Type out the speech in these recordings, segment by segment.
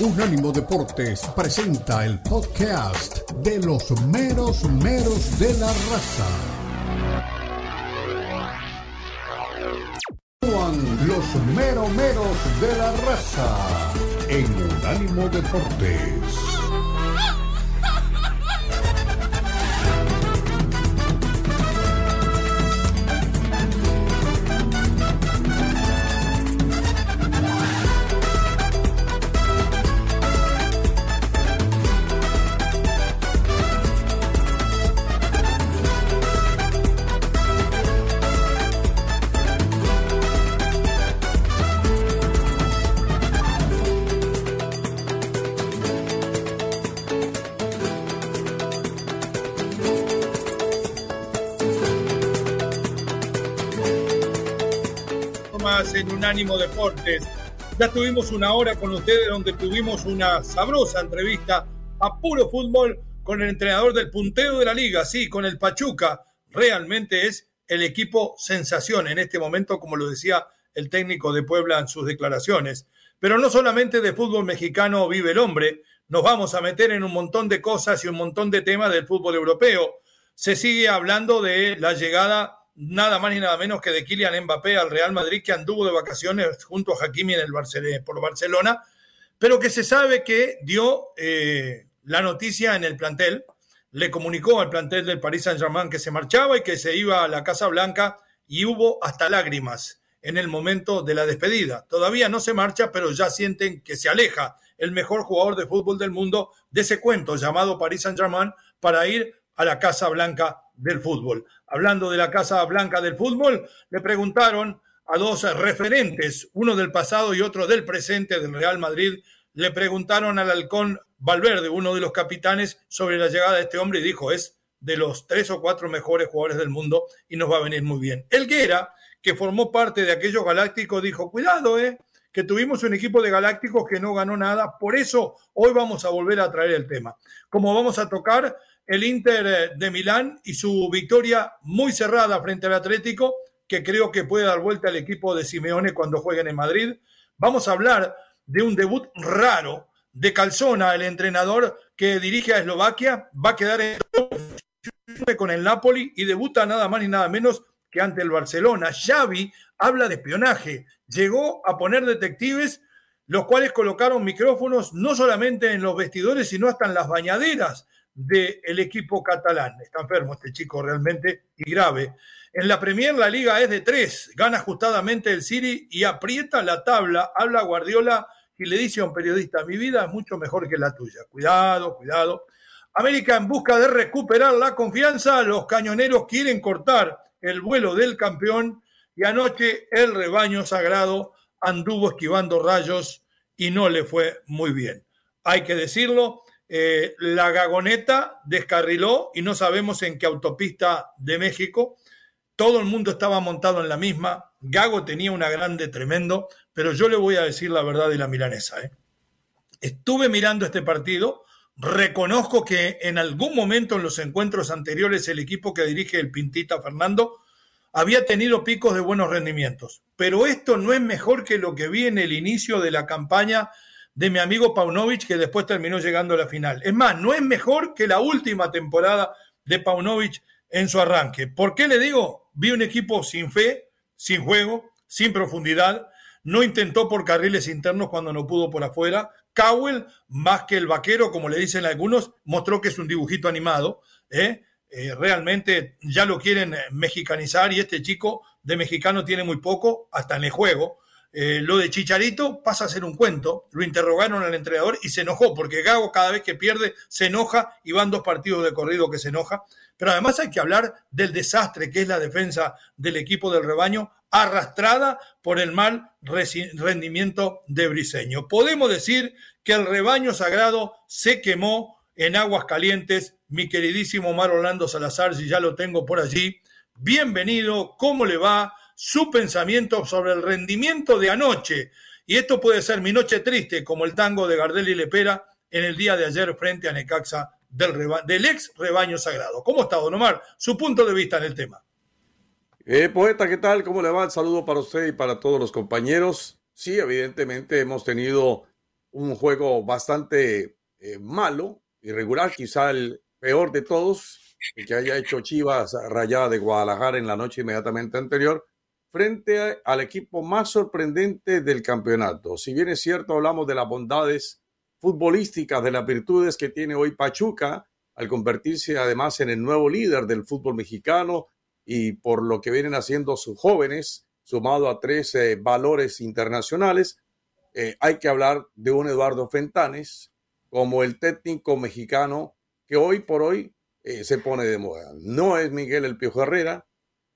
Unánimo Deportes presenta el podcast de los meros meros de la raza. Los mero meros de la raza en Unánimo Deportes. En Unánimo Deportes. Ya tuvimos una hora con ustedes donde tuvimos una sabrosa entrevista a puro fútbol con el entrenador del punteo de la liga, sí, con el Pachuca. Realmente es el equipo sensación en este momento, como lo decía el técnico de Puebla en sus declaraciones. Pero no solamente de fútbol mexicano vive el hombre, nos vamos a meter en un montón de cosas y un montón de temas del fútbol europeo. Se sigue hablando de la llegada nada más ni nada menos que de Kylian Mbappé al Real Madrid, que anduvo de vacaciones junto a Hakimi en el Barcelona, por Barcelona, pero que se sabe que dio eh, la noticia en el plantel, le comunicó al plantel del Paris Saint-Germain que se marchaba y que se iba a la Casa Blanca y hubo hasta lágrimas en el momento de la despedida. Todavía no se marcha, pero ya sienten que se aleja el mejor jugador de fútbol del mundo de ese cuento llamado Paris Saint-Germain para ir a la Casa Blanca del fútbol. Hablando de la Casa Blanca del fútbol, le preguntaron a dos referentes, uno del pasado y otro del presente del Real Madrid, le preguntaron al halcón Valverde, uno de los capitanes, sobre la llegada de este hombre y dijo, es de los tres o cuatro mejores jugadores del mundo y nos va a venir muy bien. Elguera, que formó parte de aquellos galácticos, dijo, cuidado, eh, que tuvimos un equipo de galácticos que no ganó nada, por eso hoy vamos a volver a traer el tema. Como vamos a tocar el Inter eh, de Milán y su victoria muy cerrada frente al Atlético, que creo que puede dar vuelta al equipo de Simeone cuando jueguen en Madrid. Vamos a hablar de un debut raro de Calzona, el entrenador que dirige a Eslovaquia, va a quedar en con el Napoli y debuta nada más ni nada menos que ante el Barcelona. Xavi habla de espionaje, llegó a poner detectives los cuales colocaron micrófonos no solamente en los vestidores, sino hasta en las bañaderas del equipo catalán. Está enfermo este chico realmente y grave. En la Premier la liga es de tres, gana ajustadamente el City y aprieta la tabla, habla Guardiola y le dice a un periodista, mi vida es mucho mejor que la tuya. Cuidado, cuidado. América en busca de recuperar la confianza, los cañoneros quieren cortar el vuelo del campeón y anoche el rebaño sagrado anduvo esquivando rayos y no le fue muy bien. Hay que decirlo, eh, la gagoneta descarriló y no sabemos en qué autopista de México. Todo el mundo estaba montado en la misma. Gago tenía una grande tremendo, pero yo le voy a decir la verdad de la milanesa. ¿eh? Estuve mirando este partido. Reconozco que en algún momento en los encuentros anteriores el equipo que dirige el Pintita Fernando había tenido picos de buenos rendimientos. Pero esto no es mejor que lo que vi en el inicio de la campaña de mi amigo Paunovic, que después terminó llegando a la final. Es más, no es mejor que la última temporada de Paunovic en su arranque. ¿Por qué le digo? Vi un equipo sin fe, sin juego, sin profundidad. No intentó por carriles internos cuando no pudo por afuera. Cowell, más que el vaquero, como le dicen algunos, mostró que es un dibujito animado. ¿eh? Eh, realmente ya lo quieren mexicanizar y este chico de mexicano tiene muy poco, hasta en el juego. Eh, lo de Chicharito pasa a ser un cuento. Lo interrogaron al entrenador y se enojó, porque Gago cada vez que pierde se enoja y van dos partidos de corrido que se enoja. Pero además hay que hablar del desastre que es la defensa del equipo del rebaño, arrastrada por el mal rendimiento de Briseño. Podemos decir que el rebaño sagrado se quemó en aguas calientes. Mi queridísimo Omar Orlando Salazar, si ya lo tengo por allí. Bienvenido, ¿cómo le va? Su pensamiento sobre el rendimiento de anoche. Y esto puede ser mi noche triste, como el tango de Gardel y Lepera en el día de ayer frente a Necaxa del, del ex rebaño sagrado. ¿Cómo está, don Omar? Su punto de vista en el tema. Eh, poeta, ¿qué tal? ¿Cómo le va? El saludo para usted y para todos los compañeros. Sí, evidentemente hemos tenido un juego bastante eh, malo, irregular, quizá el peor de todos, el que haya hecho Chivas Rayada de Guadalajara en la noche inmediatamente anterior, frente al equipo más sorprendente del campeonato. Si bien es cierto, hablamos de las bondades futbolísticas, de las virtudes que tiene hoy Pachuca, al convertirse además en el nuevo líder del fútbol mexicano y por lo que vienen haciendo sus jóvenes, sumado a tres valores internacionales, eh, hay que hablar de un Eduardo Fentanes como el técnico mexicano que hoy por hoy eh, se pone de moda. No es Miguel El Piojo Herrera,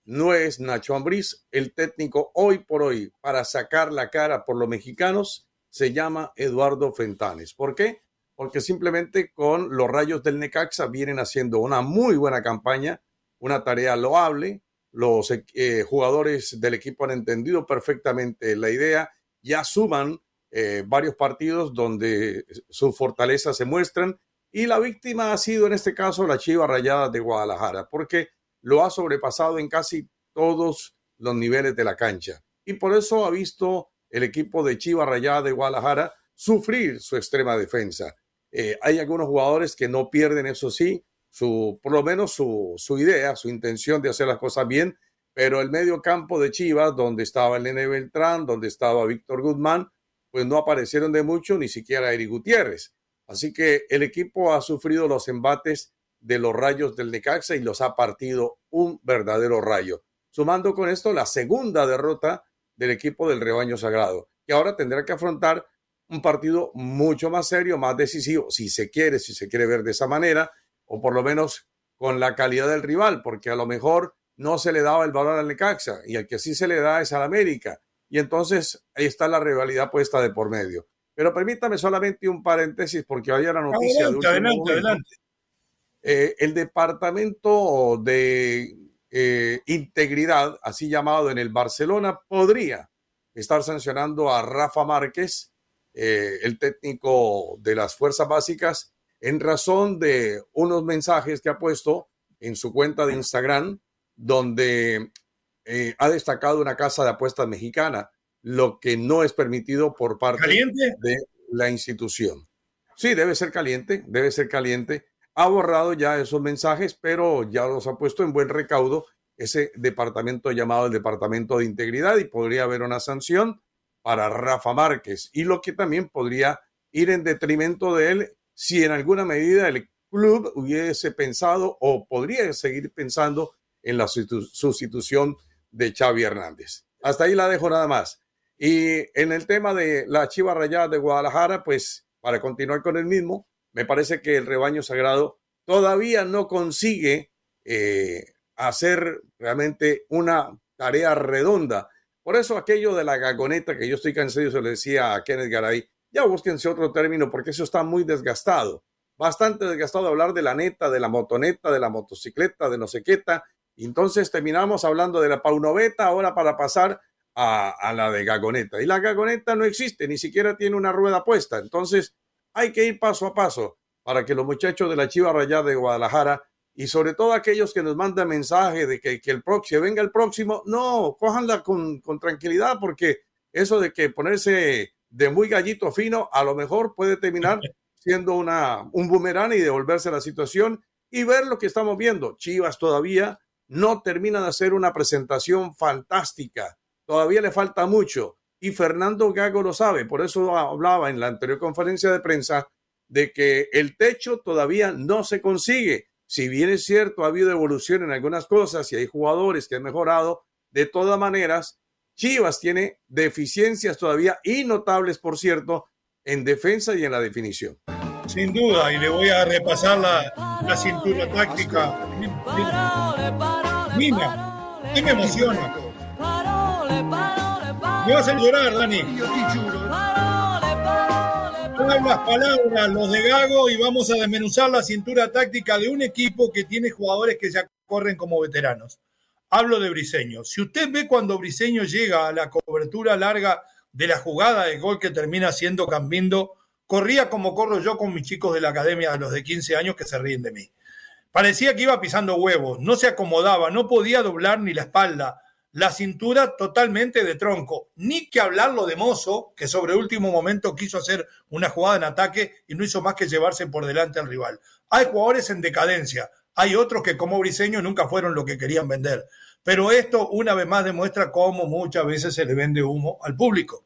no es Nacho Ambriz, el técnico hoy por hoy para sacar la cara por los mexicanos se llama Eduardo Fentanes. ¿Por qué? Porque simplemente con los rayos del Necaxa vienen haciendo una muy buena campaña, una tarea loable. Los eh, jugadores del equipo han entendido perfectamente la idea, ya suman eh, varios partidos donde sus fortalezas se muestran y la víctima ha sido en este caso la Chiva Rayada de Guadalajara, porque lo ha sobrepasado en casi todos los niveles de la cancha. Y por eso ha visto el equipo de Chiva Rayada de Guadalajara sufrir su extrema defensa. Eh, hay algunos jugadores que no pierden, eso sí, su, por lo menos su, su idea, su intención de hacer las cosas bien, pero el medio campo de Chivas, donde estaba el Nene Beltrán, donde estaba Víctor Guzmán, pues no aparecieron de mucho, ni siquiera Eric Gutiérrez. Así que el equipo ha sufrido los embates de los rayos del Necaxa y los ha partido un verdadero rayo. Sumando con esto la segunda derrota del equipo del rebaño sagrado, que ahora tendrá que afrontar un partido mucho más serio, más decisivo, si se quiere, si se quiere ver de esa manera, o por lo menos con la calidad del rival, porque a lo mejor no se le daba el valor al Necaxa y al que sí se le da es al América y entonces ahí está la rivalidad puesta de por medio. Pero permítame solamente un paréntesis porque había la noticia adelante, de adelante, adelante. Eh, el departamento de eh, integridad, así llamado en el Barcelona, podría estar sancionando a Rafa Márquez, eh, el técnico de las fuerzas básicas, en razón de unos mensajes que ha puesto en su cuenta de Instagram, donde ha destacado una casa de apuestas mexicana, lo que no es permitido por parte de la institución. Sí, debe ser caliente, debe ser caliente. Ha borrado ya esos mensajes, pero ya los ha puesto en buen recaudo ese departamento llamado el Departamento de Integridad y podría haber una sanción para Rafa Márquez y lo que también podría ir en detrimento de él si en alguna medida el club hubiese pensado o podría seguir pensando en la sustitución de Xavi Hernández. Hasta ahí la dejo nada más. Y en el tema de la Chiva Rayada de Guadalajara, pues para continuar con el mismo, me parece que el rebaño sagrado todavía no consigue eh, hacer realmente una tarea redonda. Por eso aquello de la gagoneta que yo estoy cansado, se lo decía a Kenneth Garay, ya búsquense otro término porque eso está muy desgastado. Bastante desgastado hablar de la neta, de la motoneta, de la motocicleta, de no sé qué, entonces terminamos hablando de la paunoveta ahora para pasar a, la de gagoneta. Y la gagoneta no existe, ni siquiera tiene una rueda puesta. Entonces hay que ir paso a paso para que los muchachos de la Chiva Rayada de Guadalajara y sobre todo aquellos que nos mandan mensaje de que, el próximo, venga el próximo, no, cójanla con, con tranquilidad porque eso de que ponerse de muy gallito fino a lo mejor puede terminar siendo una, un boomerang y devolverse la situación y ver lo que estamos viendo. Chivas todavía no termina de hacer una presentación fantástica. Todavía le falta mucho. Y Fernando Gago lo sabe. Por eso hablaba en la anterior conferencia de prensa de que el techo todavía no se consigue. Si bien es cierto, ha habido evolución en algunas cosas y hay jugadores que han mejorado, de todas maneras, Chivas tiene deficiencias todavía y notables, por cierto, en defensa y en la definición. Sin duda, y le voy a repasar la, la cintura táctica. Mira, ¿qué me emociona? Me vas a llorar, Dani. Pongan las palabras, los de Gago, y vamos a desmenuzar la cintura táctica de un equipo que tiene jugadores que ya corren como veteranos. Hablo de Briseño. Si usted ve cuando Briseño llega a la cobertura larga de la jugada de gol que termina siendo Cambindo, corría como corro yo con mis chicos de la academia de los de 15 años que se ríen de mí. Parecía que iba pisando huevos, no se acomodaba, no podía doblar ni la espalda. La cintura totalmente de tronco. Ni que hablarlo de Mozo, que sobre último momento quiso hacer una jugada en ataque y no hizo más que llevarse por delante al rival. Hay jugadores en decadencia, hay otros que como Briseño nunca fueron lo que querían vender. Pero esto una vez más demuestra cómo muchas veces se le vende humo al público.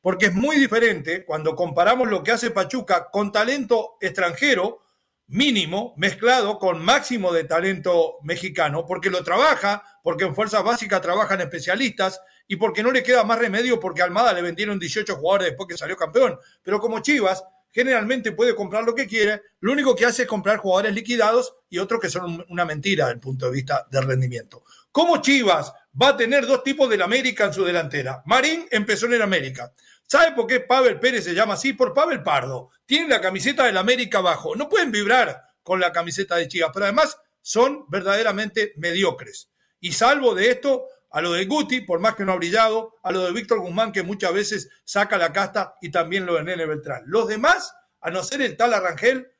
Porque es muy diferente cuando comparamos lo que hace Pachuca con talento extranjero, mínimo mezclado con máximo de talento mexicano, porque lo trabaja, porque en fuerzas básicas trabajan especialistas y porque no le queda más remedio porque Almada le vendieron 18 jugadores después que salió campeón. Pero como Chivas generalmente puede comprar lo que quiere, lo único que hace es comprar jugadores liquidados y otros que son una mentira desde el punto de vista del rendimiento. ¿Cómo Chivas va a tener dos tipos del América en su delantera? Marín empezó en el América. ¿Sabe por qué Pavel Pérez se llama así? Por Pavel Pardo. Tiene la camiseta del América abajo. No pueden vibrar con la camiseta de Chivas, pero además son verdaderamente mediocres. Y salvo de esto, a lo de Guti, por más que no ha brillado, a lo de Víctor Guzmán, que muchas veces saca la casta, y también lo de Nene Beltrán. Los demás, a no ser el tal Arrangel,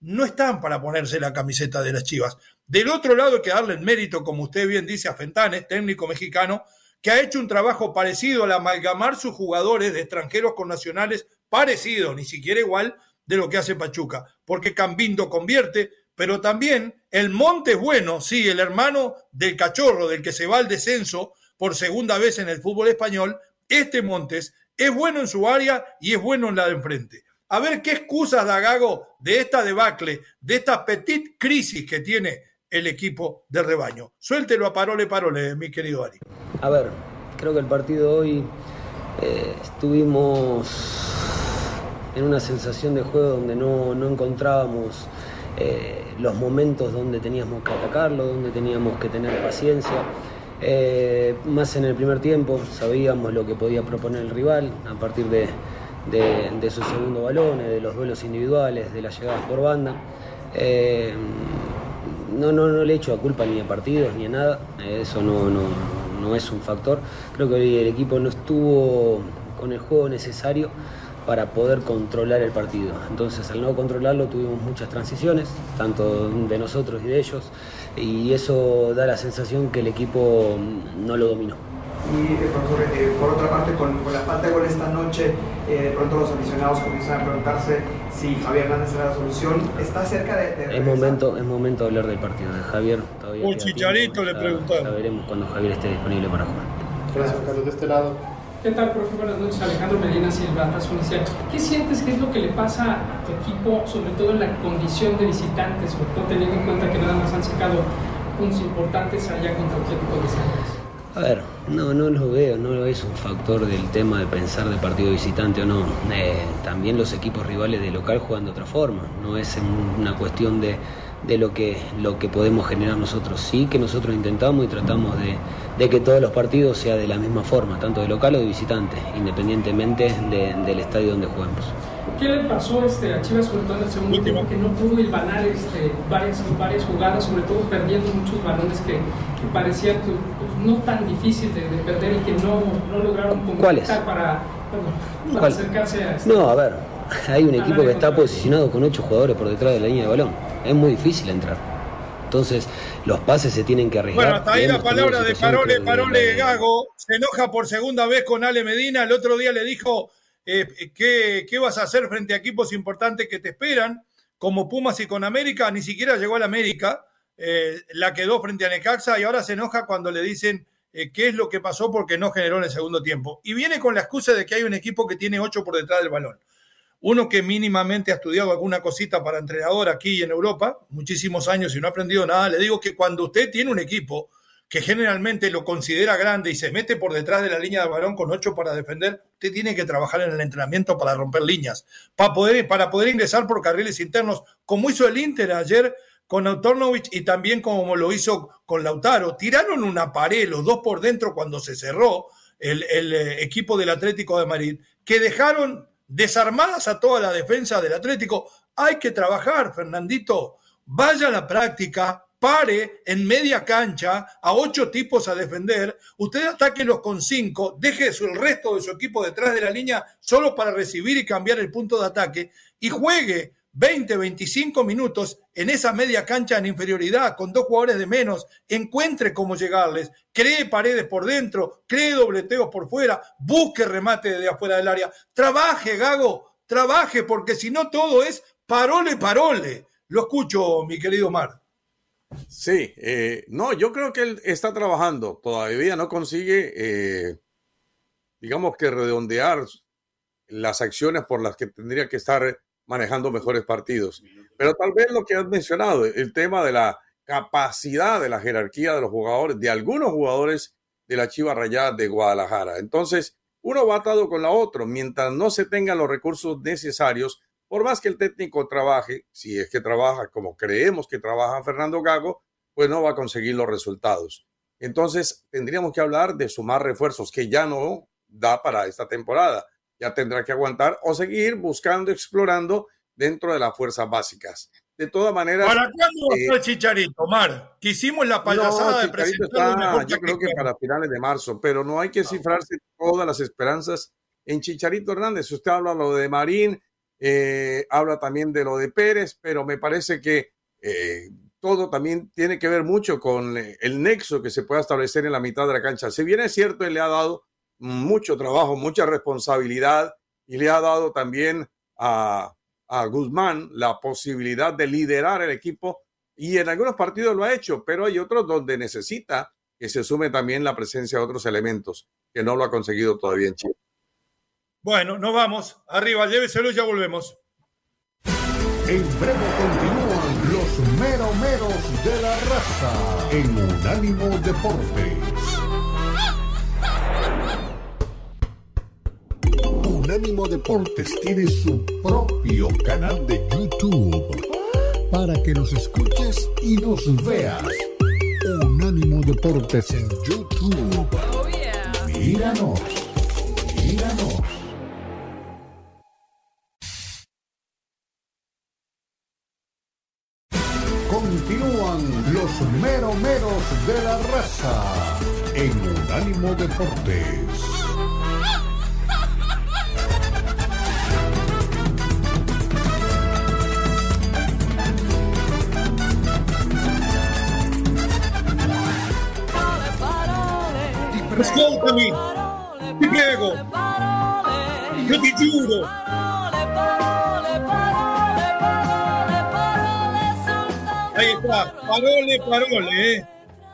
no están para ponerse la camiseta de las Chivas. Del otro lado hay que darle el mérito, como usted bien dice, a Fentanes, técnico mexicano, que ha hecho un trabajo parecido al amalgamar sus jugadores de extranjeros con nacionales, parecido, ni siquiera igual, de lo que hace Pachuca, porque Cambindo convierte, pero también el Monte bueno, sí, el hermano del cachorro, del que se va al descenso por segunda vez en el fútbol español, este Montes es bueno en su área y es bueno en la de enfrente. A ver qué excusas da Gago de esta debacle, de esta petit crisis que tiene el equipo de rebaño. Suéltelo a Parole, Parole, mi querido Ari. A ver, creo que el partido de hoy eh, estuvimos en una sensación de juego donde no, encontrábamos eh, los momentos donde teníamos que atacarlo, donde teníamos que tener paciencia. Eh, más en el primer tiempo sabíamos lo que podía proponer el rival a partir de, de, sus segundos balones, de los duelos individuales, de las llegadas por banda no, no, no le echo a culpa ni a partidos ni a nada, eso no, no, no es un factor. Creo que hoy el equipo no estuvo con el juego necesario para poder controlar el partido. Entonces, al no controlarlo, tuvimos muchas transiciones, tanto de nosotros y de ellos, y eso da la sensación que el equipo no lo dominó. Y eh, por otra parte, con, la falta de gol esta noche, eh, de pronto los aficionados comienzan a preguntarse si Javier Hernández será la solución. ¿Está cerca de.? es, momento, es momento de hablar del partido de Javier. Todavía Un chicharito le preguntamos. Ya veremos cuando Javier esté disponible para jugar. Gracias, Carlos. De este lado. ¿Qué tal, profe? Buenas noches. Alejandro Medina Silva, Inicial. ¿Qué sientes que es lo que le pasa a tu equipo, sobre todo en la condición de visitantes, sobre todo teniendo en cuenta que nada más han sacado puntos importantes allá contra Atlético de San a ver, no, no lo veo, no es un factor del tema de pensar de partido visitante o no. Eh, también los equipos rivales de local juegan de otra forma, no es una cuestión de, lo, que, lo que podemos generar nosotros. Sí que nosotros intentamos y tratamos de, que todos los partidos sean de la misma forma, tanto de local o de visitante, independientemente del estadio donde juguemos. ¿Qué le pasó este, a Chivas, sobre todo en el segundo tiempo, que no pudo hilvanar este, varias, varias jugadas, sobre todo perdiendo muchos balones que, que parecían pues, no tan difícil de, perder y que no, no lograron conquistar para, para acercarse a... Este, no, a ver, hay un equipo que está posicionado con ocho jugadores por detrás de la línea de balón. Es muy difícil entrar. Entonces, los pases se tienen que arriesgar. Bueno, hasta ahí la palabra de Parole, Parole Gago. Se enoja por segunda vez con Ale Medina. El otro día le dijo eh, ¿qué, vas a hacer frente a equipos importantes que te esperan, como Pumas y con América, ni siquiera llegó al América, eh, la quedó frente a Necaxa y ahora se enoja cuando le dicen eh, qué es lo que pasó porque no generó en el segundo tiempo. Y viene con la excusa de que hay un equipo que tiene ocho por detrás del balón. Uno que mínimamente ha estudiado alguna cosita para entrenador aquí en Europa, muchísimos años y no ha aprendido nada, le digo que cuando usted tiene un equipo que generalmente lo considera grande y se mete por detrás de la línea de balón con ocho para defender, usted tiene que trabajar en el entrenamiento para romper líneas, para poder, para poder ingresar por carriles internos, como hizo el Inter ayer con Autornovich y también como lo hizo con Lautaro. Tiraron una pared, los dos por dentro cuando se cerró el, eh, equipo del Atlético de Madrid, que dejaron desarmadas a toda la defensa del Atlético. Hay que trabajar, Fernandito. Vaya a la práctica, pare en media cancha a ocho tipos a defender, usted ataquelos con cinco, deje el resto de su equipo detrás de la línea solo para recibir y cambiar el punto de ataque y juegue 20, 25 minutos en esa media cancha en inferioridad, con dos jugadores de menos, encuentre cómo llegarles, cree paredes por dentro, cree dobleteos por fuera, busque remate de afuera del área. Trabaje, Gago, trabaje, porque si no todo es parole, parole. Lo escucho, mi querido Mar. Sí, eh, no, yo creo que él está trabajando, todavía no consigue, eh, digamos que redondear las acciones por las que tendría que estar manejando mejores partidos. Pero tal vez lo que has mencionado, el tema de la capacidad de la jerarquía de los jugadores, de algunos jugadores de la Chiva Rayada de Guadalajara. Entonces, uno va atado con la otra. Mientras no se tengan los recursos necesarios, por más que el técnico trabaje, si es que trabaja como creemos que trabaja Fernando Gago, pues no va a conseguir los resultados. Entonces, tendríamos que hablar de sumar refuerzos que ya no da para esta temporada ya tendrá que aguantar o seguir buscando, explorando dentro de las fuerzas básicas. De todas maneras. ¿Para cuándo va a estar eh, Chicharito, Mar? Que hicimos la payasada de presentar Yo creo que para finales de marzo, pero no hay que cifrarse todas las esperanzas en Chicharito Hernández. Usted habla lo de Marín, eh, habla también de lo de Pérez, pero me parece que eh, todo también tiene que ver mucho con el nexo que se pueda establecer en la mitad de la cancha. Si bien es cierto, él le ha dado mucho trabajo, mucha responsabilidad y le ha dado también a, a Guzmán la posibilidad de liderar el equipo y en algunos partidos lo ha hecho, pero hay otros donde necesita que se sume también la presencia de otros elementos que no lo ha conseguido todavía en Chile. Bueno, nos vamos. Arriba, lléveselo y ya volvemos. En breve continúan los meromeros de la raza en Unánimo Deportes. Unánimo Deportes tiene su propio canal de YouTube para que nos escuches y nos veas. Unánimo Deportes en YouTube. Míranos, míranos. Continúan los meromeros de la raza en Unánimo Deportes. Ascoltami. Ahí está, parole, parole, ¿eh?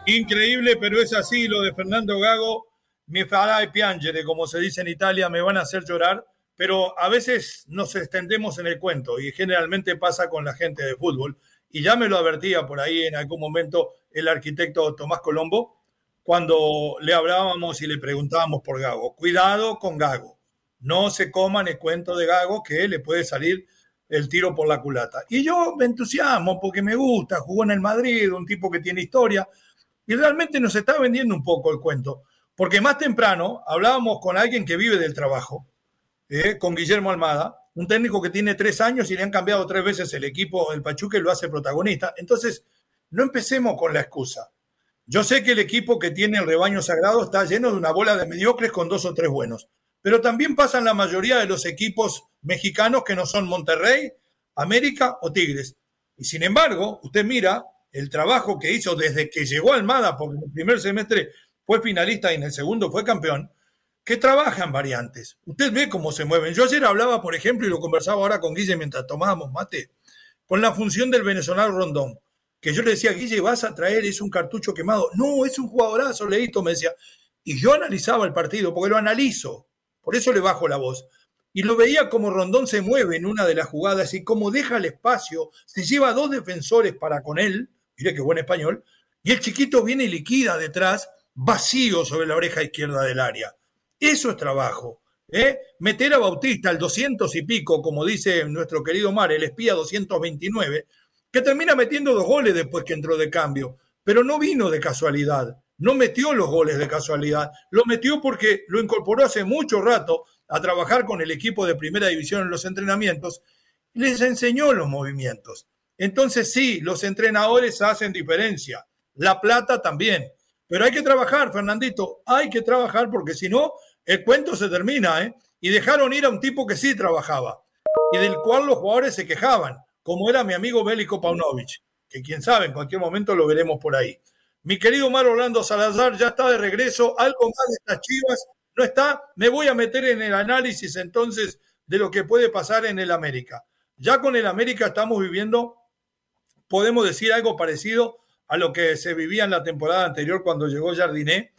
Increíble, pero es así lo de Fernando Gago. Mi farà e piangere, como se dice en Italia, me van a hacer llorar, pero a veces nos extendemos en el cuento y generalmente pasa con la gente de fútbol. Y ya me lo advertía por ahí en algún momento el arquitecto Tomás Colombo, cuando le hablábamos y le preguntábamos por Gago. Cuidado con Gago. No se coman el cuento de Gago que le puede salir el tiro por la culata. Y yo me entusiasmo porque me gusta, jugó en el Madrid, un tipo que tiene historia, y realmente nos está vendiendo un poco el cuento. Porque más temprano hablábamos con alguien que vive del trabajo, eh, con Guillermo Almada, un técnico que tiene tres años y le han cambiado tres veces el equipo, el Pachuca, lo hace protagonista. Entonces, no empecemos con la excusa. Yo sé que el equipo que tiene el rebaño sagrado está lleno de una bola de mediocres con dos o tres buenos, pero también pasan la mayoría de los equipos mexicanos que no son Monterrey, América o Tigres. Y sin embargo, usted mira el trabajo que hizo desde que llegó Almada, porque en el primer semestre fue finalista y en el segundo fue campeón, que trabajan variantes. Usted ve cómo se mueven. Yo ayer hablaba, por ejemplo, y lo conversaba ahora con Guille mientras tomábamos mate, con la función del venezolano Rondón que yo le decía, Guille, vas a traer, es un cartucho quemado. No, es un jugadorazo, Leito, me decía. Y yo analizaba el partido, porque lo analizo, por eso le bajo la voz. Y lo veía como Rondón se mueve en una de las jugadas y cómo deja el espacio, se lleva dos defensores para con él, mire qué buen español, y el chiquito viene y liquida detrás, vacío sobre la oreja izquierda del área. Eso es trabajo. ¿eh? Meter a Bautista al 200 y pico, como dice nuestro querido Mar, el espía 229, que termina metiendo dos goles después que entró de cambio, pero no vino de casualidad, no metió los goles de casualidad, lo metió porque lo incorporó hace mucho rato a trabajar con el equipo de primera división en los entrenamientos. Les enseñó los movimientos. Entonces sí, los entrenadores hacen diferencia, la plata también, pero hay que trabajar, Fernandito, hay que trabajar porque si no, el cuento se termina, ¿eh? Y dejaron ir a un tipo que sí trabajaba y del cual los jugadores se quejaban como era mi amigo Bélico Paunovic, que quién sabe, en cualquier momento lo veremos por ahí. Mi querido Omar Orlando Salazar ya está de regreso. Algo más de estas chivas no está. Me voy a meter en el análisis entonces de lo que puede pasar en el América. Ya con el América estamos viviendo, podemos decir algo parecido a lo que se vivía en la temporada anterior cuando llegó Jardiné.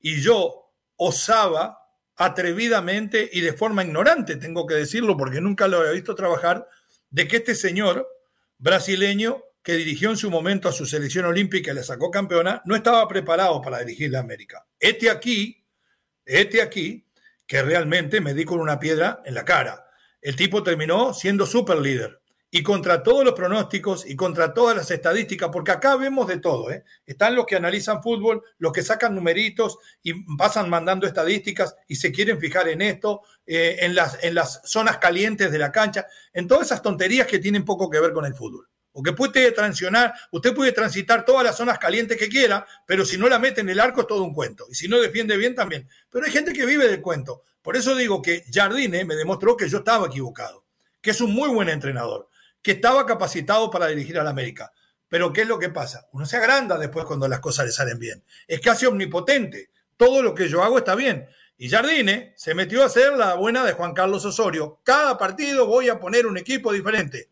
Y yo osaba atrevidamente y de forma ignorante, tengo que decirlo porque nunca lo había visto trabajar, de que este señor brasileño que dirigió en su momento a su selección olímpica y le sacó campeona, no estaba preparado para dirigir la América. Este aquí, este aquí, que realmente me di con una piedra en la cara. El tipo terminó siendo super líder y contra todos los pronósticos y contra todas las estadísticas, porque acá vemos de todo, ¿eh? Están los que analizan fútbol, los que sacan numeritos y pasan mandando estadísticas y se quieren fijar en esto, eh, en, las, en las zonas calientes de la cancha, en todas esas tonterías que tienen poco que ver con el fútbol. Porque puede transicionar, usted puede transitar todas las zonas calientes que quiera, pero si no la mete en el arco es todo un cuento. Y si no defiende bien también. Pero hay gente que vive del cuento. Por eso digo que Jardine me demostró que yo estaba equivocado, que es un muy buen entrenador que estaba capacitado para dirigir al América. Pero ¿qué es lo que pasa? Uno se agranda después cuando las cosas le salen bien. Es casi omnipotente. Todo lo que yo hago está bien. Y Jardine se metió a hacer la buena de Juan Carlos Osorio. Cada partido voy a poner un equipo diferente.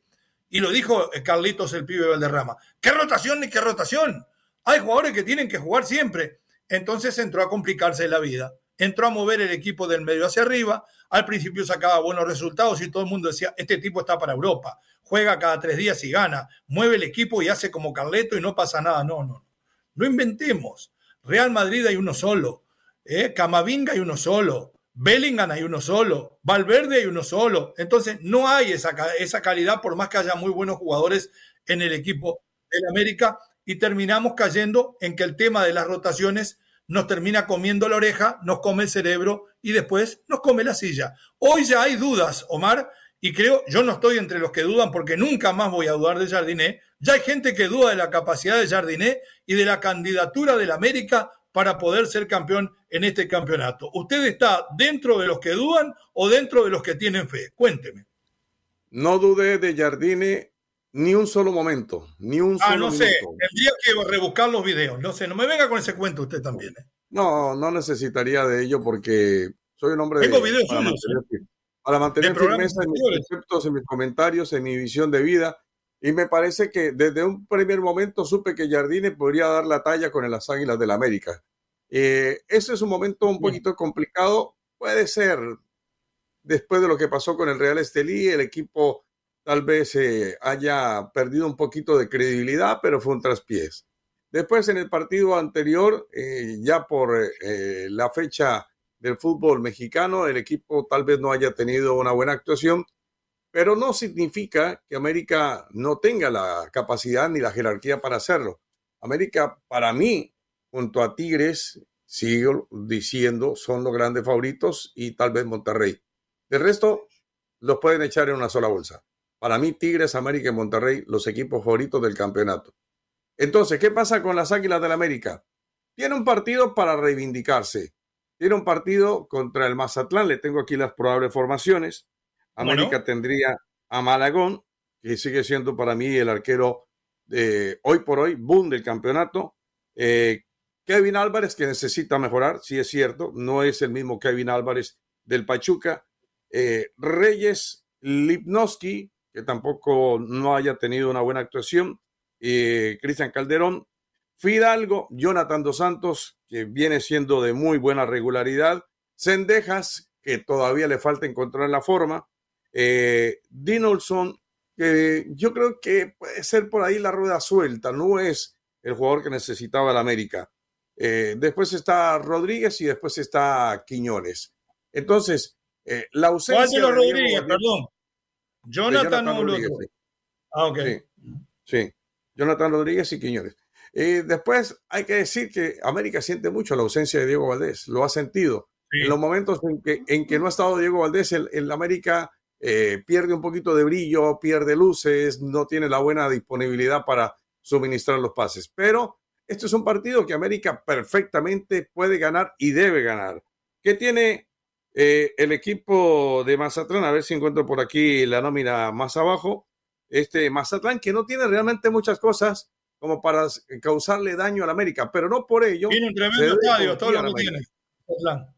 Y lo dijo Carlitos el pibe Valderrama. ¿Qué rotación ni qué rotación? Hay jugadores que tienen que jugar siempre. Entonces entró a complicarse la vida. Entró a mover el equipo del medio hacia arriba. Al principio sacaba buenos resultados y todo el mundo decía, este tipo está para Europa juega cada tres días y gana, mueve el equipo y hace como Carleto y no pasa nada. No, no, no inventemos. Real Madrid hay uno solo, ¿eh? Camavinga hay uno solo, Bellingham hay uno solo, Valverde hay uno solo. Entonces no hay esa, esa calidad por más que haya muy buenos jugadores en el equipo del América y terminamos cayendo en que el tema de las rotaciones nos termina comiendo la oreja, nos come el cerebro y después nos come la silla. Hoy ya hay dudas, Omar, y creo, yo no estoy entre los que dudan porque nunca más voy a dudar de Jardiné. Ya hay gente que duda de la capacidad de Jardiné y de la candidatura del América para poder ser campeón en este campeonato. ¿Usted está dentro de los que dudan o dentro de los que tienen fe? Cuénteme. No dudé de Jardine ni un solo momento, ni un ah, no sé, tendría que rebuscar los videos, no sé, no me venga con ese cuento usted también. ¿eh? No, no necesitaría de ello porque soy un hombre Tengo videos para mantener firmeza en mis conceptos, en mis comentarios, en mi visión de vida. Y me parece que desde un primer momento supe que Jardine podría dar la talla con las Águilas del la América. Eh, ese es un momento un poquito complicado. Puede ser, después de lo que pasó con el Real Estelí, el equipo tal vez eh, haya perdido un poquito de credibilidad, pero fue un traspiés. Después, en el partido anterior, eh, ya por la fecha del fútbol mexicano. El equipo tal vez no haya tenido una buena actuación, pero no significa que América no tenga la capacidad ni la jerarquía para hacerlo. América, para mí, junto a Tigres, sigo diciendo, son los grandes favoritos y tal vez Monterrey. De resto, los pueden echar en una sola bolsa. Para mí, Tigres, América y Monterrey, los equipos favoritos del campeonato. Entonces, ¿qué pasa con las Águilas del América? Tiene un partido para reivindicarse. Tiene un partido contra el Mazatlán. Le tengo aquí las probables formaciones. América tendría a Malagón, que sigue siendo para mí el arquero de hoy por hoy, boom del campeonato. Eh, Kevin Álvarez, que necesita mejorar, sí es cierto, no es el mismo Kevin Álvarez del Pachuca. Eh, Reyes Lipnowski, que tampoco no haya tenido una buena actuación. Eh, Cristian Calderón, Fidalgo, Jonathan Dos Santos, que viene siendo de muy buena regularidad, Cendejas, que todavía le falta encontrar la forma, eh, Dinolson, que yo creo que puede ser por ahí la rueda suelta, no es el jugador que necesitaba el América. Eh, después está Rodríguez y después está Quiñones. Entonces, eh, la ausencia. ¿Cuál de Rodríguez, perdón? Jonathan, Rodríguez. Ah, ok. sí, Jonathan Rodríguez y Quiñones. Eh, después hay que decir que América siente mucho la ausencia de Diego Valdés, lo ha sentido. En los momentos en que, en que no ha estado Diego Valdés, el, América eh, pierde un poquito de brillo, pierde luces, no tiene la buena disponibilidad para suministrar los pases. Pero este es un partido que América perfectamente puede ganar y debe ganar. ¿Qué tiene eh, el equipo de Mazatlán? A ver si encuentro por aquí la nómina más abajo. este Mazatlán, que no tiene realmente muchas cosas como para causarle daño a la América, pero no por ello. Tiene un tremendo estadio, todo lo que tiene.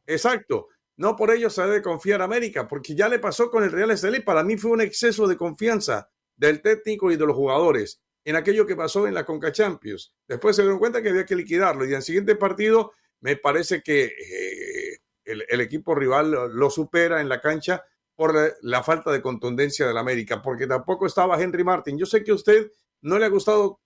Exacto. No por ello se debe confiar a América, porque ya le pasó con el Real Estelí. Para mí fue un exceso de confianza del técnico y de los jugadores en aquello que pasó en la Conca Champions. Después se dieron cuenta que había que liquidarlo y en el siguiente partido me parece que eh, el, equipo rival lo, supera en la cancha por la, falta de contundencia del América, porque tampoco estaba Henry Martin. Yo sé que a usted no le ha gustado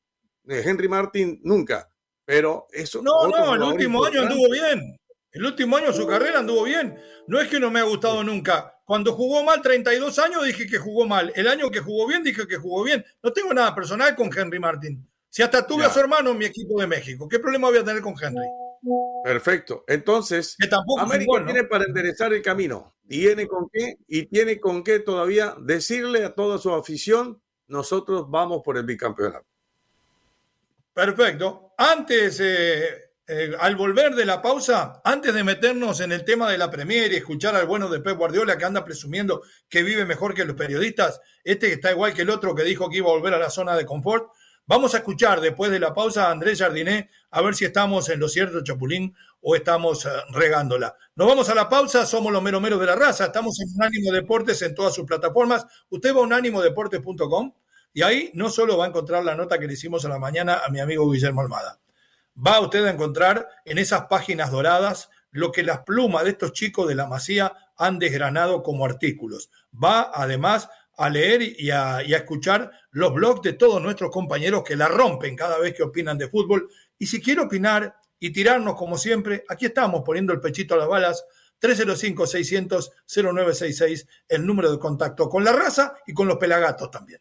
Henry Martin nunca, pero eso... No, no, el último año anduvo bien. El último año su carrera anduvo bien. No es que no me ha gustado nunca. Cuando jugó mal 32 años dije que jugó mal. El año que jugó bien dije que jugó bien. No tengo nada personal con Henry Martin. Si hasta tuve a su hermano en mi equipo de México, ¿qué problema voy a tener con Henry? Perfecto. Entonces, América tiene para enderezar el camino. Tiene con qué y tiene con qué todavía decirle a toda su afición, nosotros vamos por el bicampeonato. Perfecto. Antes, eh, eh, al volver de la pausa, antes de meternos en el tema de la Premier y escuchar al bueno de Pep Guardiola que anda presumiendo que vive mejor que los periodistas, este que está igual que el otro que dijo que iba a volver a la zona de confort, vamos a escuchar después de la pausa a Andrés Jardiné a ver si estamos en lo cierto, Chapulín, o estamos eh, regándola. Nos vamos a la pausa, somos los meromeros de la raza, estamos en Unánimo Deportes en todas sus plataformas. Usted va a unánimodeportes.com y ahí no solo va a encontrar la nota que le hicimos a la mañana a mi amigo Guillermo Almada va usted a encontrar en esas páginas doradas lo que las plumas de estos chicos de la Masía han desgranado como artículos. Va además a leer y a, escuchar los blogs de todos nuestros compañeros que la rompen cada vez que opinan de fútbol. Y si quiere opinar y tirarnos como siempre, aquí estamos poniendo el pechito a las balas. 305-600-0966, el número de contacto con la raza y con los pelagatos también.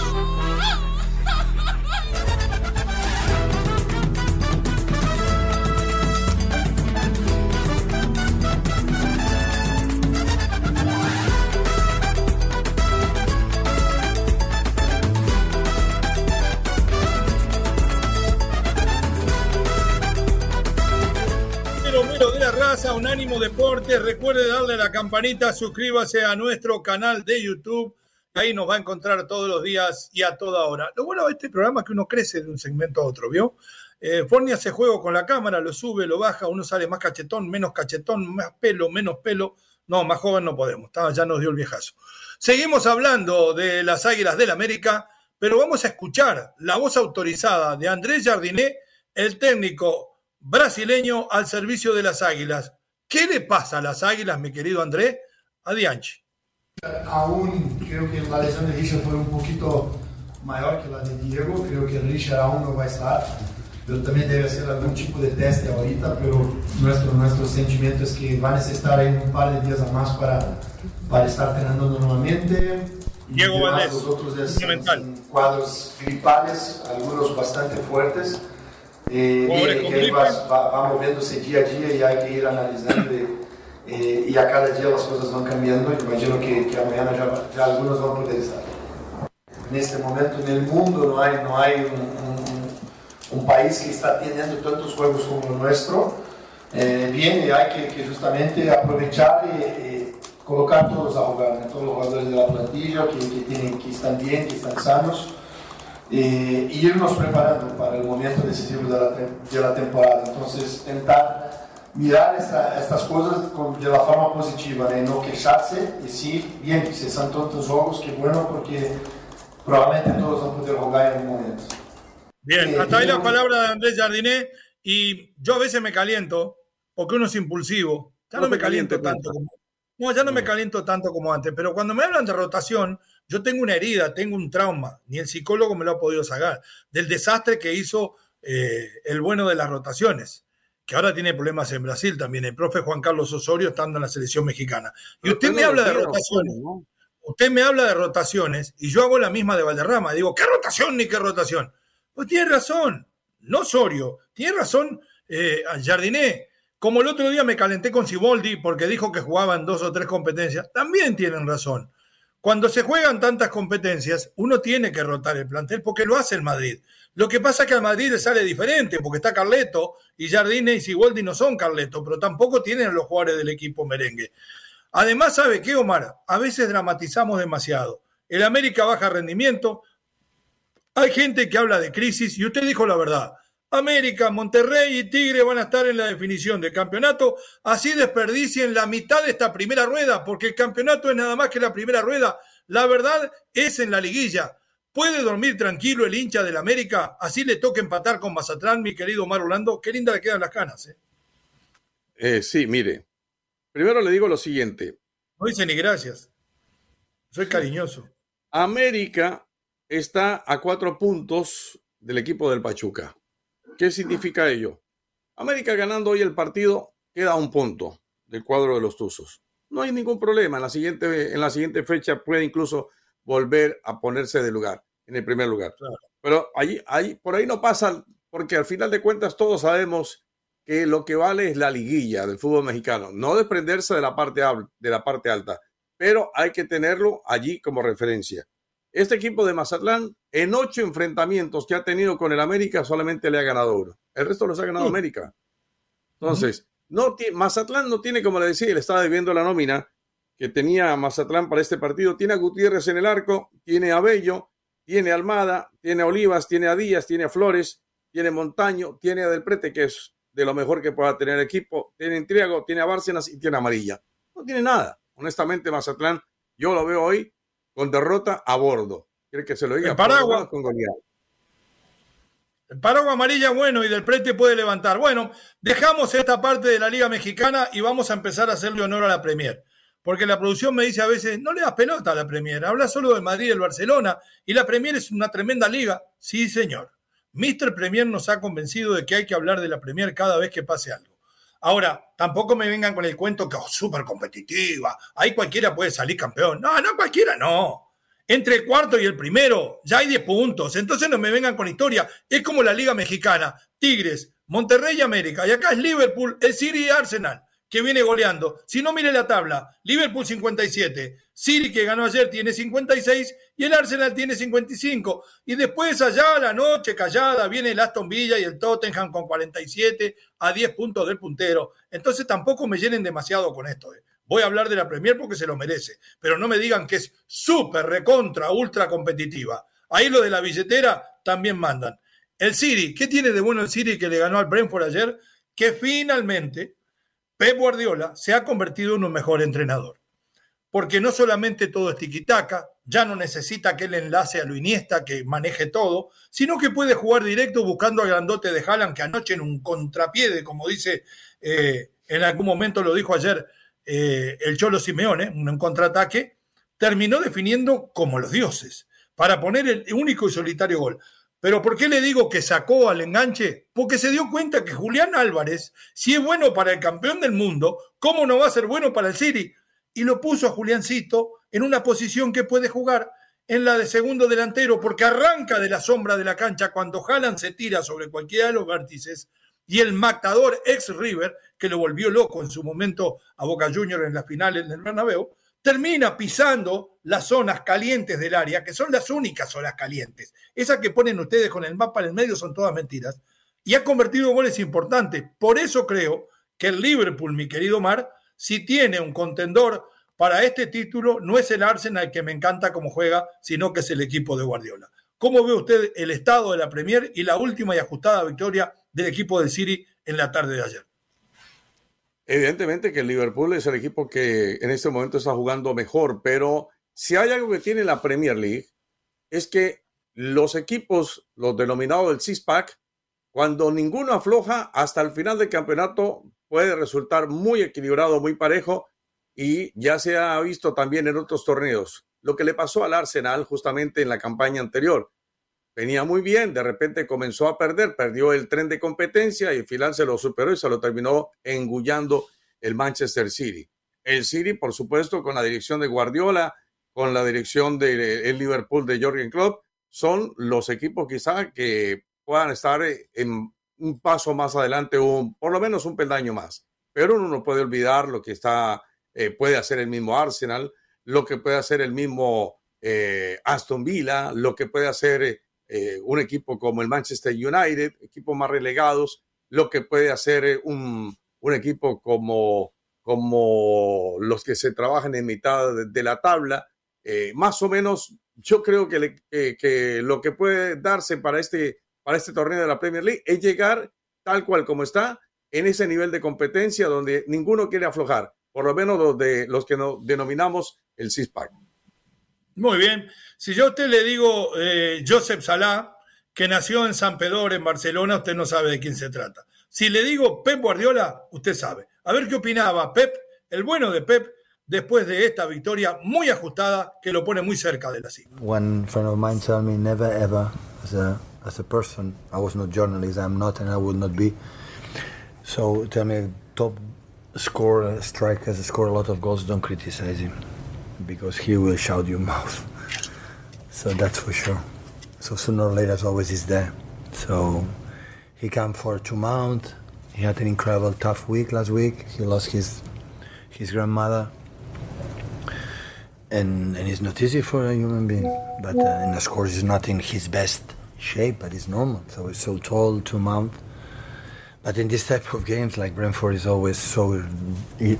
A Unánimo Deportes. Recuerde darle la campanita, suscríbase a nuestro canal de YouTube. Ahí nos va a encontrar todos los días y a toda hora. Lo bueno de este programa es que uno crece de un segmento a otro, ¿vio? Eh, Forni hace juego con la cámara, lo sube, lo baja, uno sale más cachetón, menos cachetón, más pelo, menos pelo. No, más joven no podemos, ya nos dio el viejazo. Seguimos hablando de las Águilas del América, pero vamos a escuchar la voz autorizada de Andrés Jardiné, el técnico brasileño al servicio de las Águilas. ¿Qué le pasa a las Águilas, mi querido André? Adiante. Aún creo que la lesión de Richard fue un poquito mayor que la de Diego. Creo que Richard aún no va a estar. Pero también debe hacer algún tipo de teste ahorita. Pero nuestro, nuestro sentimiento es que va a necesitar un par de días más para, para estar entrenando nuevamente. Diego Valdés, es, cuadros gripales, algunos bastante fuertes. Eh, que va, va, moviéndose día a día y hay que ir analizando y, y, a cada día las cosas van cambiando. Imagino que, que mañana ya, ya, algunos van a poder estar. En este momento en el mundo no hay, no hay un, un, un país que está teniendo tantos juegos como el nuestro. Eh, bien, y hay que, que, justamente aprovechar y, y, colocar todos a jugar, todos los jugadores de la plantilla que, que, tienen, que están bien, que están sanos e irnos preparando para el momento decisivo de la, de la temporada. Entonces, tentar mirar esta, estas cosas con, de la forma positiva, ¿no? no quejarse y sí, bien, si son tantos juegos, qué bueno, porque probablemente todos van a poder jugar en un momento. Bien, hasta ahí la palabra de Andrés Jardiné y yo a veces me caliento porque uno es impulsivo. Ya no, me caliento tanto como, no, ya no me caliento tanto como antes, pero cuando me hablan de rotación, yo tengo una herida, tengo un trauma, ni el psicólogo me lo ha podido sacar, del desastre que hizo eh, el bueno de las rotaciones, que ahora tiene problemas en Brasil también, el profe Juan Carlos Osorio estando en la selección mexicana. Y usted me habla de rotaciones, usted me habla de rotaciones y yo hago la misma de Valderrama, digo, ¿qué rotación ni qué rotación? Pues tiene razón, no Osorio, tiene razón eh, Jardiné. Como el otro día me calenté con Siboldi porque dijo que jugaban dos o tres competencias, también tienen razón. Cuando se juegan tantas competencias, uno tiene que rotar el plantel porque lo hace el Madrid. Lo que pasa es que al Madrid le sale diferente porque está Carleto y Jardine y Siboldi no son Carleto, pero tampoco tienen a los jugadores del equipo merengue. Además, ¿sabe qué, Omar? A veces dramatizamos demasiado. El América baja rendimiento. Hay gente que habla de crisis y usted dijo la verdad. América, Monterrey y Tigre van a estar en la definición del campeonato. Así desperdicien la mitad de esta primera rueda, porque el campeonato es nada más que la primera rueda. La verdad es en la liguilla. ¿Puede dormir tranquilo el hincha del América? Así le toca empatar con Mazatlán, mi querido Omar Orlando. Qué linda le quedan las canas. ¿eh? Eh, sí, mire. Primero le digo lo siguiente. No dice ni gracias. Soy cariñoso. América está a cuatro puntos del equipo del Pachuca. ¿Qué significa ello? América ganando hoy el partido queda a un punto del cuadro de los Tuzos. No hay ningún problema. En la siguiente, en la siguiente fecha puede incluso volver a ponerse de lugar, en el primer lugar. Pero allí, ahí, por ahí no pasa, porque al final de cuentas todos sabemos que lo que vale es la liguilla del fútbol mexicano, no desprenderse de la parte, de la parte alta, pero hay que tenerlo allí como referencia. Este equipo de Mazatlán, en ocho enfrentamientos que ha tenido con el América, solamente le ha ganado uno. El resto los ha ganado América. Entonces, no Mazatlán no tiene, como le decía, le estaba debiendo la nómina que tenía Mazatlán para este partido. Tiene a Gutiérrez en el arco, tiene a Bello, tiene a Almada, tiene a Olivas, tiene a Díaz, tiene a Flores, tiene a Montaño, tiene a Del Prete, que es de lo mejor que pueda tener el equipo, tiene a Intriago, tiene a Bárcenas y tiene a Amarilla. No tiene nada. Honestamente, Mazatlán, yo lo veo hoy con derrota a bordo. ¿Quiere que se lo diga? El paraguas. Con el paraguas amarilla bueno y del prete puede levantar. Bueno, dejamos esta parte de la Liga Mexicana y vamos a empezar a hacerle honor a la Premier. Porque la producción me dice a veces, no le das pelota a la Premier, habla solo de Madrid y el Barcelona, y la Premier es una tremenda liga. Sí, señor. Mr. Premier nos ha convencido de que hay que hablar de la Premier cada vez que pase algo. Ahora, tampoco me vengan con el cuento que es oh, súper competitiva, ahí cualquiera puede salir campeón. No, no, cualquiera no. Entre el cuarto y el primero ya hay 10 puntos, entonces no me vengan con historia. Es como la Liga Mexicana, Tigres, Monterrey y América, y acá es Liverpool, el City y Arsenal que viene goleando. Si no, mire la tabla. Liverpool 57, City que ganó ayer tiene 56 y el Arsenal tiene 55. Y después allá la noche callada viene el Aston Villa y el Tottenham con 47 a 10 puntos del puntero. Entonces tampoco me llenen demasiado con esto. Eh. Voy a hablar de la Premier porque se lo merece, pero no me digan que es súper, recontra, ultra competitiva. Ahí lo de la billetera también mandan. El City, ¿qué tiene de bueno el City que le ganó al Brentford ayer? Que finalmente Pep Guardiola se ha convertido en un mejor entrenador. Porque no solamente todo es tiquitaca, ya no necesita que él enlace a lo Iniesta que maneje todo, sino que puede jugar directo buscando al grandote de Haaland que anoche en un contrapié, como dice, eh, en algún momento lo dijo ayer eh, el Cholo Simeone, un contraataque, terminó definiendo como los dioses, para poner el único y solitario gol. Pero ¿por qué le digo que sacó al enganche? Porque se dio cuenta que Julián Álvarez, si es bueno para el campeón del mundo, ¿cómo no va a ser bueno para el City? Y lo puso a Juliancito en una posición que puede jugar en la de segundo delantero, porque arranca de la sombra de la cancha cuando Haaland se tira sobre cualquiera de los vértices y el matador ex River, que lo volvió loco en su momento a Boca Juniors en las finales del Bernabéu, termina pisando las zonas calientes del área, que son las únicas zonas calientes. Esas que ponen ustedes con el mapa en el medio son todas mentiras. Y ha convertido goles importantes. Por eso creo que el Liverpool, mi querido Mar, si tiene un contendor para este título, no es el Arsenal que me encanta cómo juega, sino que es el equipo de Guardiola. ¿Cómo ve usted el estado de la Premier y la última y ajustada victoria del equipo del City en la tarde de ayer? Evidentemente que el Liverpool es el equipo que en este momento está jugando mejor, pero si hay algo que tiene la Premier League es que los equipos, los denominados del CISPAC, cuando ninguno afloja, hasta el final del campeonato puede resultar muy equilibrado, muy parejo, y ya se ha visto también en otros torneos. Lo que le pasó al Arsenal justamente en la campaña anterior venía muy bien, de repente comenzó a perder, perdió el tren de competencia y al final se lo superó y se lo terminó engullando el Manchester City. El City, por supuesto, con la dirección de Guardiola, con la dirección del Liverpool de Jürgen Klopp, son los equipos quizá que puedan estar en un paso más adelante o por lo menos un peldaño más. pero uno no puede olvidar lo que está, eh, puede hacer el mismo Arsenal, lo que puede hacer el mismo eh, Aston Villa, lo que puede hacer eh, un equipo como el Manchester United, equipos más relegados, lo que puede hacer un, un equipo como, como los que se trabajan en mitad de, la tabla. más o menos, yo creo que, que, lo que puede darse para este, para este torneo de la Premier League es llegar tal cual como está en ese nivel de competencia donde ninguno quiere aflojar, por lo menos los, de, los que no, denominamos el CISPAC. Muy bien. Si yo a usted le digo eh, Joseph Salah, que nació en San Pedro, en Barcelona, usted no sabe de quién se trata. Si le digo Pep Guardiola, usted sabe. A ver qué opinaba Pep, el bueno de Pep, después de esta victoria muy ajustada que lo pone muy cerca de la cima. One friend of mine told me never ever as a, as a person, I was not journalist, I'm not and I will not be. So tell me, top score strikers score a lot of goals. Don't criticize him because he will shout your mouth. So that's for sure. So sooner or later, as always is there. So he came for two mount. He had an incredible tough week last week. He lost his his grandmother, and and it's not easy for a human being. But uh, and of course, he's not in his best shape, but it's normal. So he's so tall, two mount. But in this type of games, like Brentford is always so it,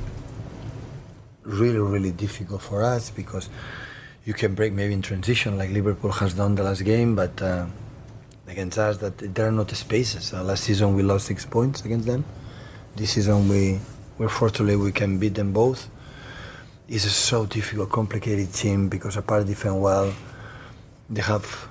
really, really difficult for us because you can break maybe in transition, like Liverpool has done the last game, but uh, against us, that there are not spaces. Uh, last season we lost six points against them. This season we, we're fortunately we can beat them both. It's a so difficult, complicated team because apart defend well, they have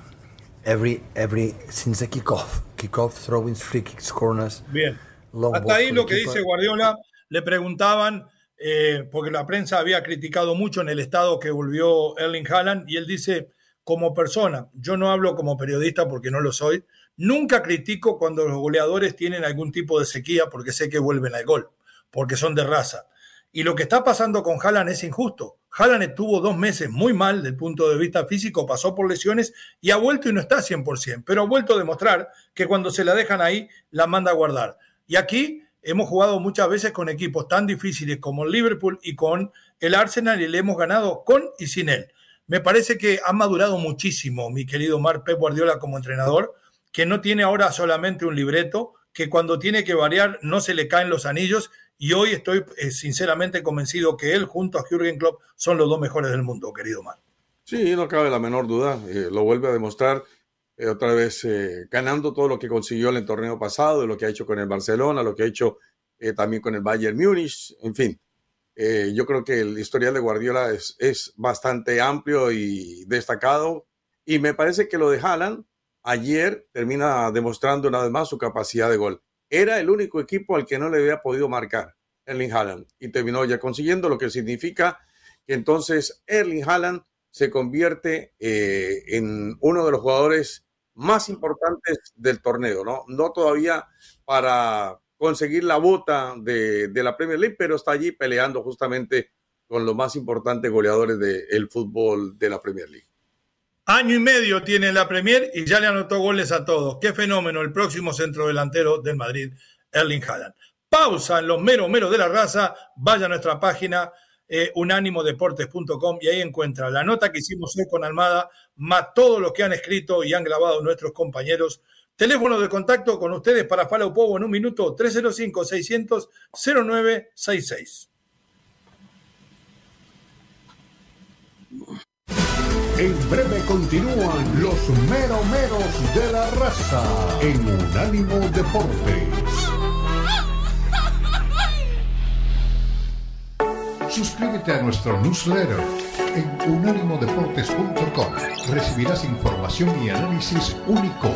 every every since the kickoff, kickoff, throwing free kicks, corners. Bien. Hasta ahí lo que dice Guardiola. Le preguntaban eh, porque la prensa había criticado mucho en el estado que volvió Erling Haaland y él dice como persona, yo no hablo como periodista porque no lo soy, nunca critico cuando los goleadores tienen algún tipo de sequía porque sé que vuelven al gol, porque son de raza. Y lo que está pasando con Haaland es injusto. Haaland estuvo dos meses muy mal del punto de vista físico, pasó por lesiones y ha vuelto y no está 100%, pero ha vuelto a demostrar que cuando se la dejan ahí, la manda a guardar. Y aquí hemos jugado muchas veces con equipos tan difíciles como el Liverpool y con el Arsenal y le hemos ganado con y sin él. Me parece que ha madurado muchísimo mi querido Mar Pep Guardiola como entrenador, que no tiene ahora solamente un libreto, que cuando tiene que variar no se le caen los anillos y hoy estoy eh, sinceramente convencido que él junto a Jürgen Klopp son los dos mejores del mundo, querido Mar. Sí, no cabe la menor duda, eh, lo vuelve a demostrar eh, otra vez ganando todo lo que consiguió en el torneo pasado, lo que ha hecho con el Barcelona, lo que ha hecho también con el Bayern Múnich, en fin. yo creo que el historial de Guardiola es, bastante amplio y destacado y me parece que lo de Haaland ayer termina demostrando una vez más su capacidad de gol era el único equipo al que no le había podido marcar Erling Haaland y terminó ya consiguiendo, lo que significa que entonces Erling Haaland se convierte eh, en uno de los jugadores más importantes del torneo, ¿no? No todavía para conseguir la bota de, de la Premier League, pero está allí peleando justamente con los más importantes goleadores del fútbol de la Premier League. Año y medio tiene la Premier y ya le anotó goles a todos. Qué fenómeno el próximo centro delantero del Madrid, Erling Haaland. Pausa en los meros meros de la raza. Vaya a nuestra página eh, unánimodeportes.com y ahí encuentra la nota que hicimos hoy con Almada, más todo lo que han escrito y han grabado nuestros compañeros. Teléfono de contacto con ustedes para Follow Povo en un minuto 305-600-0966. En breve continúan los meromeros de la raza en Unánimo Deportes. Suscríbete a nuestro newsletter en unánimodeportes.com. Recibirás información y análisis únicos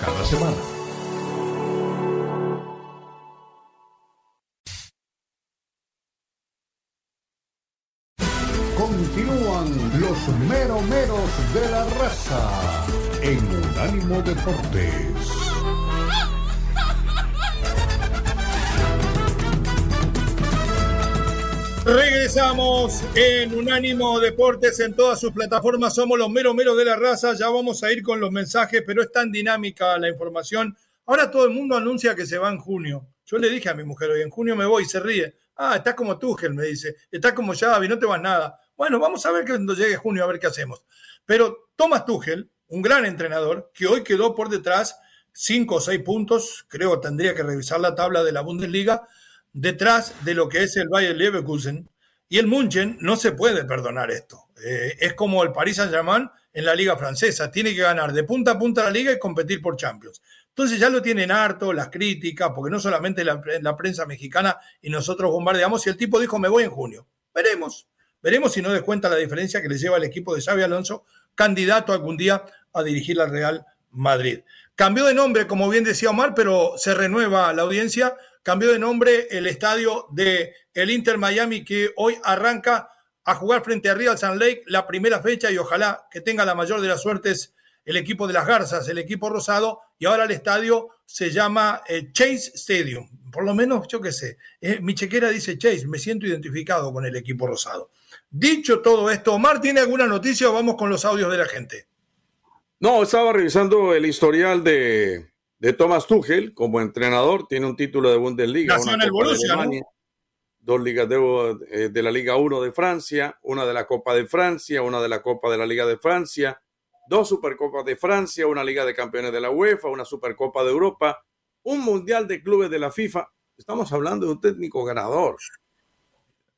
cada semana. En Unánimo Deportes en todas sus plataformas. Somos los meros meros de la raza. Ya vamos a ir con los mensajes, pero es tan dinámica la información. Ahora todo el mundo anuncia que se va en junio. Yo le dije a mi mujer, hoy en junio me voy y se ríe. Ah, estás como Tuchel, me dice. Estás como Xavi, no te vas nada. Bueno, vamos a ver cuando llegue junio, a ver qué hacemos. Pero Thomas Tuchel, un gran entrenador, que hoy quedó por detrás cinco o seis puntos, creo tendría que revisar la tabla de la Bundesliga, detrás de lo que es el Bayern Leverkusen. Y el Munchen no se puede perdonar esto. Eh, es como el Paris Saint-Germain en la liga francesa. Tiene que ganar de punta a punta la liga y competir por Champions. Entonces ya lo tienen harto, las críticas, porque no solamente la, prensa mexicana y nosotros bombardeamos, y el tipo dijo, me voy en junio. Veremos, veremos si no descuenta la diferencia que le lleva el equipo de Xavi Alonso, candidato algún día a dirigir la Real Madrid. Cambió de nombre, como bien decía Omar, pero se renueva la audiencia. Cambió de nombre el estadio de el Inter Miami que hoy arranca a jugar frente a Real San Lake la primera fecha y ojalá que tenga la mayor de las suertes el equipo de las Garzas, el equipo rosado, y ahora el estadio se llama eh, Chase Stadium. Por lo menos, yo qué sé, eh, mi chequera dice Chase, me siento identificado con el equipo rosado. Dicho todo esto, Omar, ¿tiene alguna noticia o vamos con los audios de la gente? No, estaba revisando el historial de, de Thomas Tuchel como entrenador. Tiene un título de Bundesliga. Nació en el Borussia, ¿no? Dos ligas de, eh, de, la Liga 1 de Francia, una de la Copa de Francia, una de la Copa de la Liga de Francia, dos Supercopas de Francia, una Liga de Campeones de la UEFA, una Supercopa de Europa, un Mundial de Clubes de la FIFA. Estamos hablando de un técnico ganador,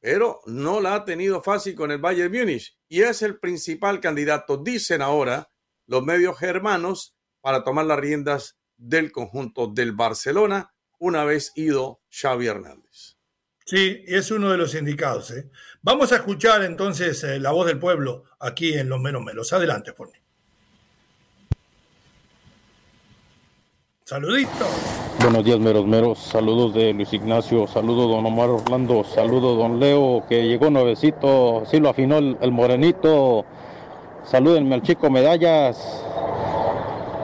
pero no la ha tenido fácil con el Bayern Múnich y es el principal candidato, dicen ahora, los medios germanos para tomar las riendas del conjunto del Barcelona una vez ido Xavi Hernández. Sí, es uno de los indicados. ¿eh? Vamos a escuchar entonces eh, la voz del pueblo aquí en Los Menos Melos. Adelante, por mí. Saluditos. Buenos días, meros meros. Saludos de Luis Ignacio. Saludos, don Omar Orlando. Saludos, don Leo, que llegó nuevecito. Sí lo afinó el, el morenito. Salúdenme al chico Medallas.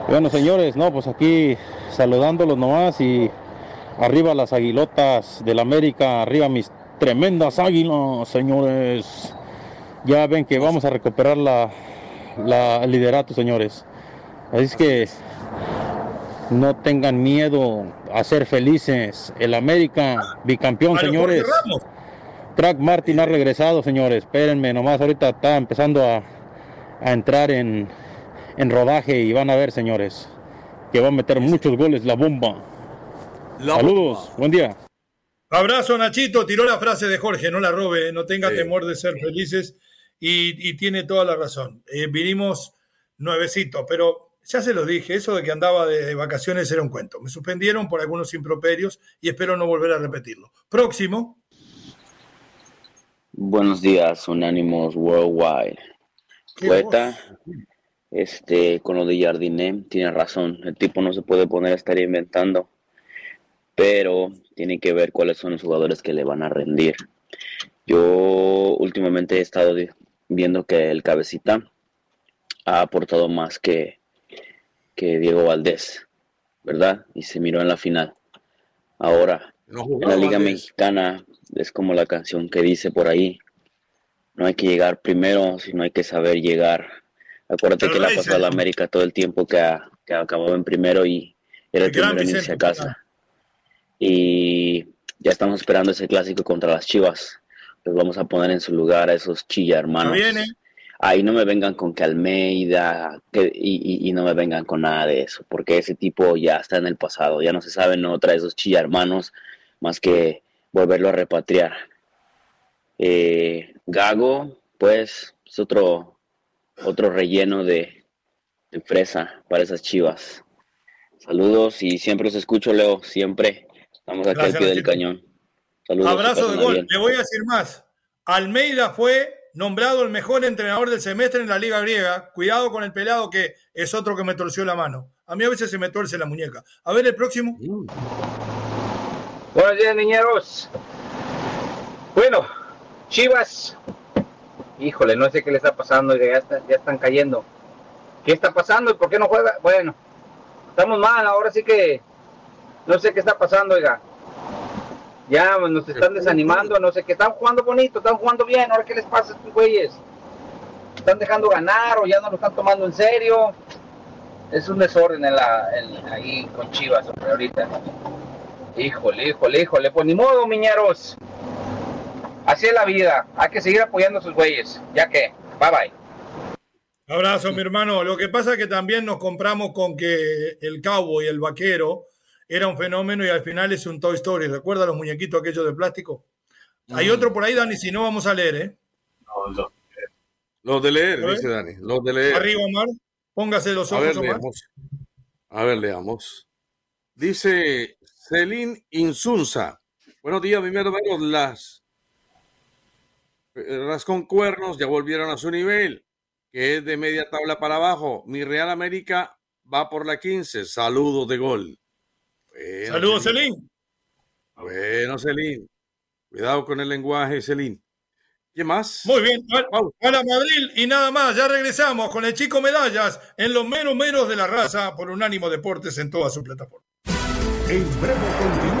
Bueno, señores, no, pues aquí saludándolos nomás y arriba las aguilotas del América, arriba mis tremendas águilas, señores. Ya ven que vamos a recuperar la, la el liderato, señores. Así es que no tengan miedo a ser felices. El América, bicampeón, señores. Crack Martin ha regresado, señores. Espérenme, nomás ahorita está empezando a, a entrar en, en, rodaje y van a ver, señores, que va a meter muchos goles la bomba. La Saludos, bomba. buen día. Abrazo, Nachito. Tiró la frase de Jorge, no la robe, no tenga sí. temor de ser felices y, y, tiene toda la razón. Eh, vinimos nuevecito, pero ya se lo dije, eso de que andaba de vacaciones era un cuento. Me suspendieron por algunos improperios y espero no volver a repetirlo. Próximo. Buenos días, Unánimos Worldwide. Poeta, este, con lo de Jardiné, tiene razón. El tipo no se puede poner a estar inventando, pero tiene que ver cuáles son los jugadores que le van a rendir. Yo últimamente he estado viendo que el cabecita ha aportado más que, que Diego Valdés, ¿verdad? Y se miró en la final. Ahora, no en la Liga Valdés. Mexicana es como la canción que dice por ahí, no hay que llegar primero, sino hay que saber llegar. Acuérdate Pero que le ha pasado a la América todo el tiempo que, ha, que acabó en primero y era el, primero en irse a casa. Y ya estamos esperando ese clásico contra las Chivas. Los vamos a poner en su lugar a esos chilla hermanos. Viene. Ahí no me vengan con que Almeida que, y, y, y, no me vengan con nada de eso, porque ese tipo ya está en el pasado, ya no se sabe, no trae esos chilla hermanos más que volverlo a repatriar. Eh, Gago, pues, es otro, otro relleno de, de, fresa para esas chivas. Saludos y siempre os escucho, Leo, siempre. Estamos aquí Gracias, al pie del cañón. Saludos. Abrazo de gol. Bien. Le voy a decir más. Almeida fue nombrado el mejor entrenador del semestre en la Liga Griega. Cuidado con el pelado que es otro que me torció la mano. A mí a veces se me torce la muñeca. A ver el próximo. Buenos días, niñeros. Bueno, Chivas. Híjole, no sé qué le está pasando, ya, está, ya están cayendo. ¿Qué está pasando y por qué no juega? Bueno, estamos mal, ahora sí que no sé qué está pasando, oiga. Ya nos están desanimando, no sé qué, están jugando bonito, están jugando bien, ahora qué les pasa a estos güeyes. Están dejando ganar o ya no lo están tomando en serio. Es un desorden ahí con Chivas, ahorita. Híjole, híjole, híjole, pues ni modo, miñeros. Así es la vida, hay que seguir apoyando a sus güeyes, ya que, bye bye. Abrazo, mi hermano. Lo que pasa es que también nos compramos con que el cabo y el vaquero era un fenómeno y al final es un Toy Story. ¿Recuerda los muñequitos aquellos de plástico? Hay mm. otro por ahí, Dani, si no vamos a leer, ¿eh? No, Los de leer, dice Dani. Los de leer. Arriba, Omar. Póngase los ojos, a ver, A ver, leamos. Dice Celín Insunza. Buenos días, mi hermano. Las, las con cuernos ya volvieron a su nivel que es de media tabla para abajo. Mi Real América va por la 15. Saludos de gol. Saludos, Celín. Bueno, Celín. Cuidado con el lenguaje, Celín. ¿Qué más? Muy bien. Para Madrid y nada más. Ya regresamos con el chico Medallas en los menos menos de la raza por Unánimo Deportes en toda su plataforma. En breve continúan